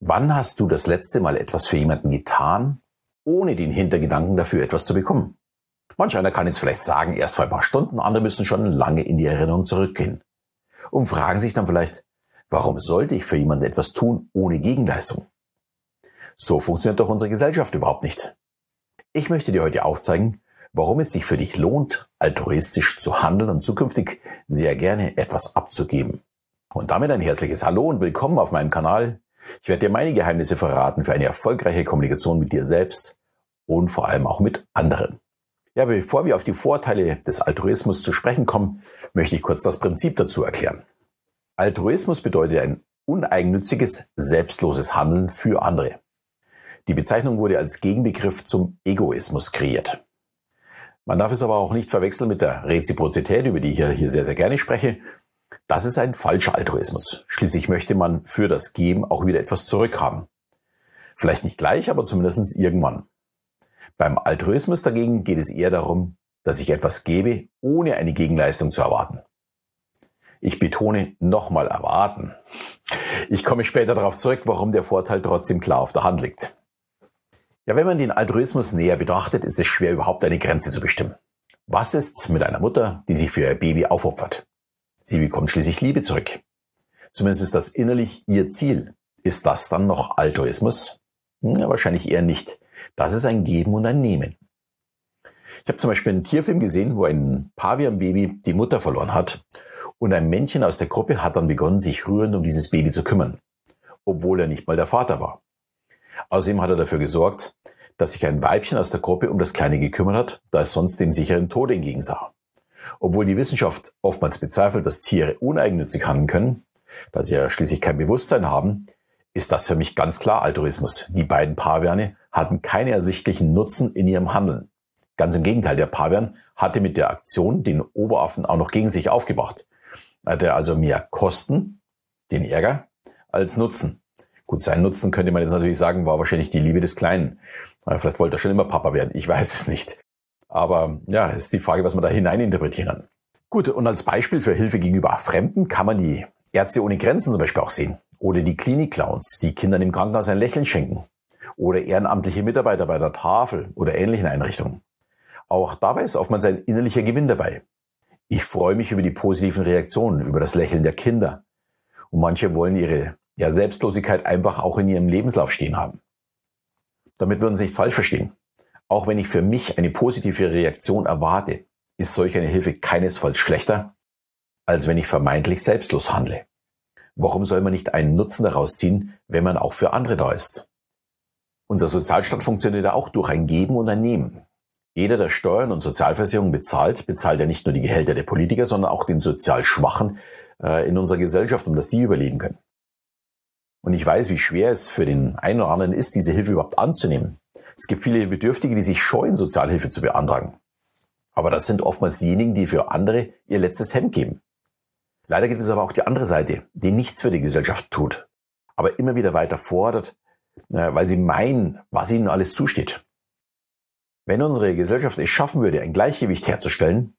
Wann hast du das letzte Mal etwas für jemanden getan, ohne den Hintergedanken dafür etwas zu bekommen? Manch einer kann jetzt vielleicht sagen, erst vor ein paar Stunden, andere müssen schon lange in die Erinnerung zurückgehen. Und fragen sich dann vielleicht, warum sollte ich für jemanden etwas tun ohne Gegenleistung? So funktioniert doch unsere Gesellschaft überhaupt nicht. Ich möchte dir heute aufzeigen, warum es sich für dich lohnt, altruistisch zu handeln und zukünftig sehr gerne etwas abzugeben. Und damit ein herzliches Hallo und willkommen auf meinem Kanal ich werde dir meine Geheimnisse verraten für eine erfolgreiche Kommunikation mit dir selbst und vor allem auch mit anderen. Ja, bevor wir auf die Vorteile des Altruismus zu sprechen kommen, möchte ich kurz das Prinzip dazu erklären. Altruismus bedeutet ein uneigennütziges, selbstloses Handeln für andere. Die Bezeichnung wurde als Gegenbegriff zum Egoismus kreiert. Man darf es aber auch nicht verwechseln mit der Reziprozität, über die ich hier sehr, sehr gerne spreche, das ist ein falscher Altruismus. Schließlich möchte man für das Geben auch wieder etwas zurückhaben. Vielleicht nicht gleich, aber zumindest irgendwann. Beim Altruismus dagegen geht es eher darum, dass ich etwas gebe, ohne eine Gegenleistung zu erwarten. Ich betone nochmal erwarten. Ich komme später darauf zurück, warum der Vorteil trotzdem klar auf der Hand liegt. Ja, wenn man den Altruismus näher betrachtet, ist es schwer, überhaupt eine Grenze zu bestimmen. Was ist mit einer Mutter, die sich für ihr Baby aufopfert? Sie bekommt schließlich Liebe zurück. Zumindest ist das innerlich ihr Ziel. Ist das dann noch Altruismus? Ja, wahrscheinlich eher nicht. Das ist ein Geben und ein Nehmen. Ich habe zum Beispiel einen Tierfilm gesehen, wo ein Pavianbaby die Mutter verloren hat und ein Männchen aus der Gruppe hat dann begonnen, sich rührend um dieses Baby zu kümmern, obwohl er nicht mal der Vater war. Außerdem hat er dafür gesorgt, dass sich ein Weibchen aus der Gruppe um das Kleine gekümmert hat, da es sonst dem sicheren Tod entgegensah. Obwohl die Wissenschaft oftmals bezweifelt, dass Tiere uneigennützig handeln können, da sie ja schließlich kein Bewusstsein haben, ist das für mich ganz klar Altruismus. Die beiden Paviane hatten keinen ersichtlichen Nutzen in ihrem Handeln. Ganz im Gegenteil, der Pavian hatte mit der Aktion den Oberaffen auch noch gegen sich aufgebracht. Er hatte also mehr Kosten, den Ärger, als Nutzen. Gut, sein Nutzen könnte man jetzt natürlich sagen, war wahrscheinlich die Liebe des Kleinen. Vielleicht wollte er schon immer Papa werden. Ich weiß es nicht. Aber ja, ist die Frage, was man da hineininterpretieren. Gut, und als Beispiel für Hilfe gegenüber Fremden kann man die Ärzte ohne Grenzen zum Beispiel auch sehen. Oder die Klinik-Clowns, die Kindern im Krankenhaus ein Lächeln schenken. Oder ehrenamtliche Mitarbeiter bei der Tafel oder ähnlichen Einrichtungen. Auch dabei ist oftmals ein innerlicher Gewinn dabei. Ich freue mich über die positiven Reaktionen, über das Lächeln der Kinder. Und manche wollen ihre ja, Selbstlosigkeit einfach auch in ihrem Lebenslauf stehen haben. Damit würden Sie nicht falsch verstehen. Auch wenn ich für mich eine positive Reaktion erwarte, ist solch eine Hilfe keinesfalls schlechter, als wenn ich vermeintlich selbstlos handle. Warum soll man nicht einen Nutzen daraus ziehen, wenn man auch für andere da ist? Unser Sozialstaat funktioniert auch durch ein Geben und ein Nehmen. Jeder, der Steuern und Sozialversicherungen bezahlt, bezahlt ja nicht nur die Gehälter der Politiker, sondern auch den sozial Schwachen äh, in unserer Gesellschaft, um dass die überleben können. Und ich weiß, wie schwer es für den einen oder anderen ist, diese Hilfe überhaupt anzunehmen. Es gibt viele Bedürftige, die sich scheuen, Sozialhilfe zu beantragen. Aber das sind oftmals diejenigen, die für andere ihr letztes Hemd geben. Leider gibt es aber auch die andere Seite, die nichts für die Gesellschaft tut, aber immer wieder weiter fordert, äh, weil sie meinen, was ihnen alles zusteht. Wenn unsere Gesellschaft es schaffen würde, ein Gleichgewicht herzustellen,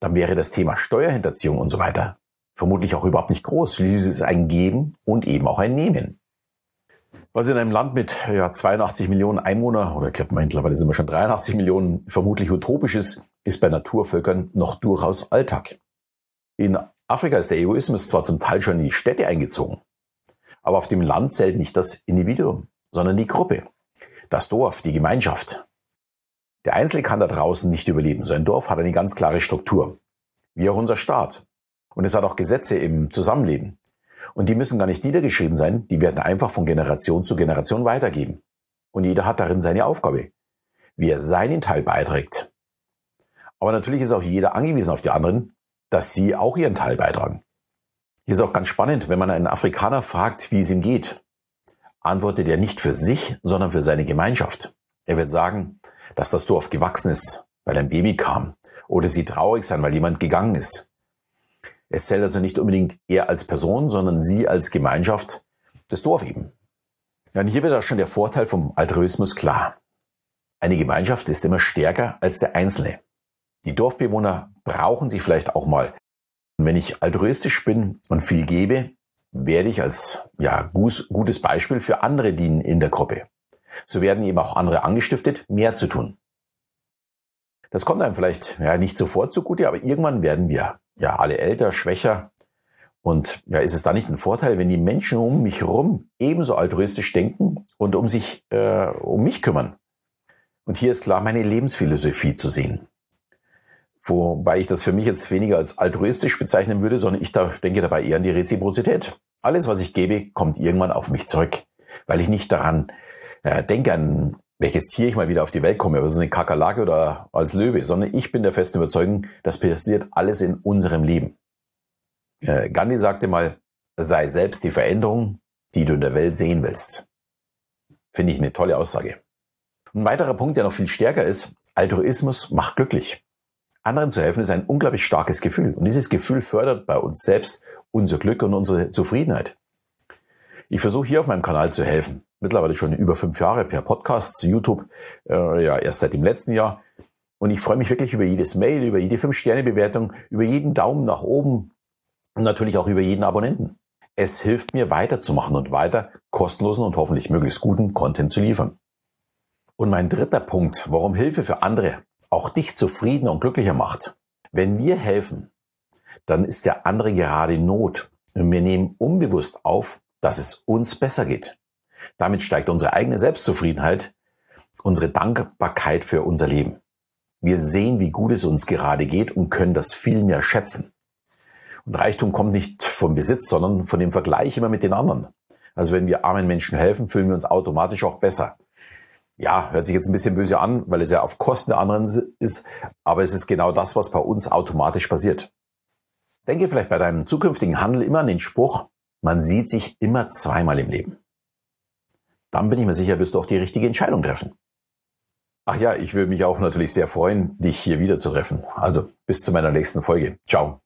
dann wäre das Thema Steuerhinterziehung und so weiter vermutlich auch überhaupt nicht groß. Schließlich ist es ein Geben und eben auch ein Nehmen. Was in einem Land mit ja, 82 Millionen Einwohner, oder ich glaube mittlerweile sind wir schon 83 Millionen, vermutlich utopisch ist, ist bei Naturvölkern noch durchaus Alltag. In Afrika ist der Egoismus zwar zum Teil schon in die Städte eingezogen, aber auf dem Land zählt nicht das Individuum, sondern die Gruppe, das Dorf, die Gemeinschaft. Der Einzelne kann da draußen nicht überleben. So ein Dorf hat eine ganz klare Struktur, wie auch unser Staat. Und es hat auch Gesetze im Zusammenleben. Und die müssen gar nicht niedergeschrieben sein, die werden einfach von Generation zu Generation weitergeben. Und jeder hat darin seine Aufgabe, wie er seinen Teil beiträgt. Aber natürlich ist auch jeder angewiesen auf die anderen, dass sie auch ihren Teil beitragen. Hier ist auch ganz spannend, wenn man einen Afrikaner fragt, wie es ihm geht, antwortet er nicht für sich, sondern für seine Gemeinschaft. Er wird sagen, dass das Dorf gewachsen ist, weil ein Baby kam, oder sie traurig sein, weil jemand gegangen ist. Es zählt also nicht unbedingt er als Person, sondern sie als Gemeinschaft, das Dorf eben. Ja, und hier wird auch schon der Vorteil vom Altruismus klar. Eine Gemeinschaft ist immer stärker als der Einzelne. Die Dorfbewohner brauchen sich vielleicht auch mal. Und wenn ich altruistisch bin und viel gebe, werde ich als ja, gutes Beispiel für andere dienen in der Gruppe. So werden eben auch andere angestiftet, mehr zu tun. Das kommt einem vielleicht ja, nicht sofort zugute, aber irgendwann werden wir ja alle älter, schwächer. Und ja, ist es da nicht ein Vorteil, wenn die Menschen um mich herum ebenso altruistisch denken und um sich äh, um mich kümmern? Und hier ist klar meine Lebensphilosophie zu sehen. Wobei ich das für mich jetzt weniger als altruistisch bezeichnen würde, sondern ich da, denke dabei eher an die Reziprozität. Alles, was ich gebe, kommt irgendwann auf mich zurück, weil ich nicht daran äh, denke, an welches Tier ich mal wieder auf die Welt komme, ob es eine Kakerlake oder als Löwe, sondern ich bin der festen Überzeugung, das passiert alles in unserem Leben. Äh, Gandhi sagte mal, sei selbst die Veränderung, die du in der Welt sehen willst. Finde ich eine tolle Aussage. Ein weiterer Punkt, der noch viel stärker ist, Altruismus macht glücklich. Anderen zu helfen ist ein unglaublich starkes Gefühl. Und dieses Gefühl fördert bei uns selbst unser Glück und unsere Zufriedenheit. Ich versuche hier auf meinem Kanal zu helfen. Mittlerweile schon über fünf Jahre per Podcast zu YouTube, äh, ja erst seit dem letzten Jahr. Und ich freue mich wirklich über jedes Mail, über jede Fünf-Sterne-Bewertung, über jeden Daumen nach oben und natürlich auch über jeden Abonnenten. Es hilft mir weiterzumachen und weiter kostenlosen und hoffentlich möglichst guten Content zu liefern. Und mein dritter Punkt, warum Hilfe für andere auch dich zufriedener und glücklicher macht. Wenn wir helfen, dann ist der andere gerade in Not und wir nehmen unbewusst auf, dass es uns besser geht. Damit steigt unsere eigene Selbstzufriedenheit, unsere Dankbarkeit für unser Leben. Wir sehen, wie gut es uns gerade geht und können das viel mehr schätzen. Und Reichtum kommt nicht vom Besitz, sondern von dem Vergleich immer mit den anderen. Also wenn wir armen Menschen helfen, fühlen wir uns automatisch auch besser ja, hört sich jetzt ein bisschen böse an, weil es ja auf Kosten der anderen ist, aber es ist genau das, was bei uns automatisch passiert. Denke vielleicht bei deinem zukünftigen Handel immer an den Spruch, man sieht sich immer zweimal im Leben. Dann bin ich mir sicher, wirst du auch die richtige Entscheidung treffen. Ach ja, ich würde mich auch natürlich sehr freuen, dich hier wieder zu treffen. Also bis zu meiner nächsten Folge. Ciao.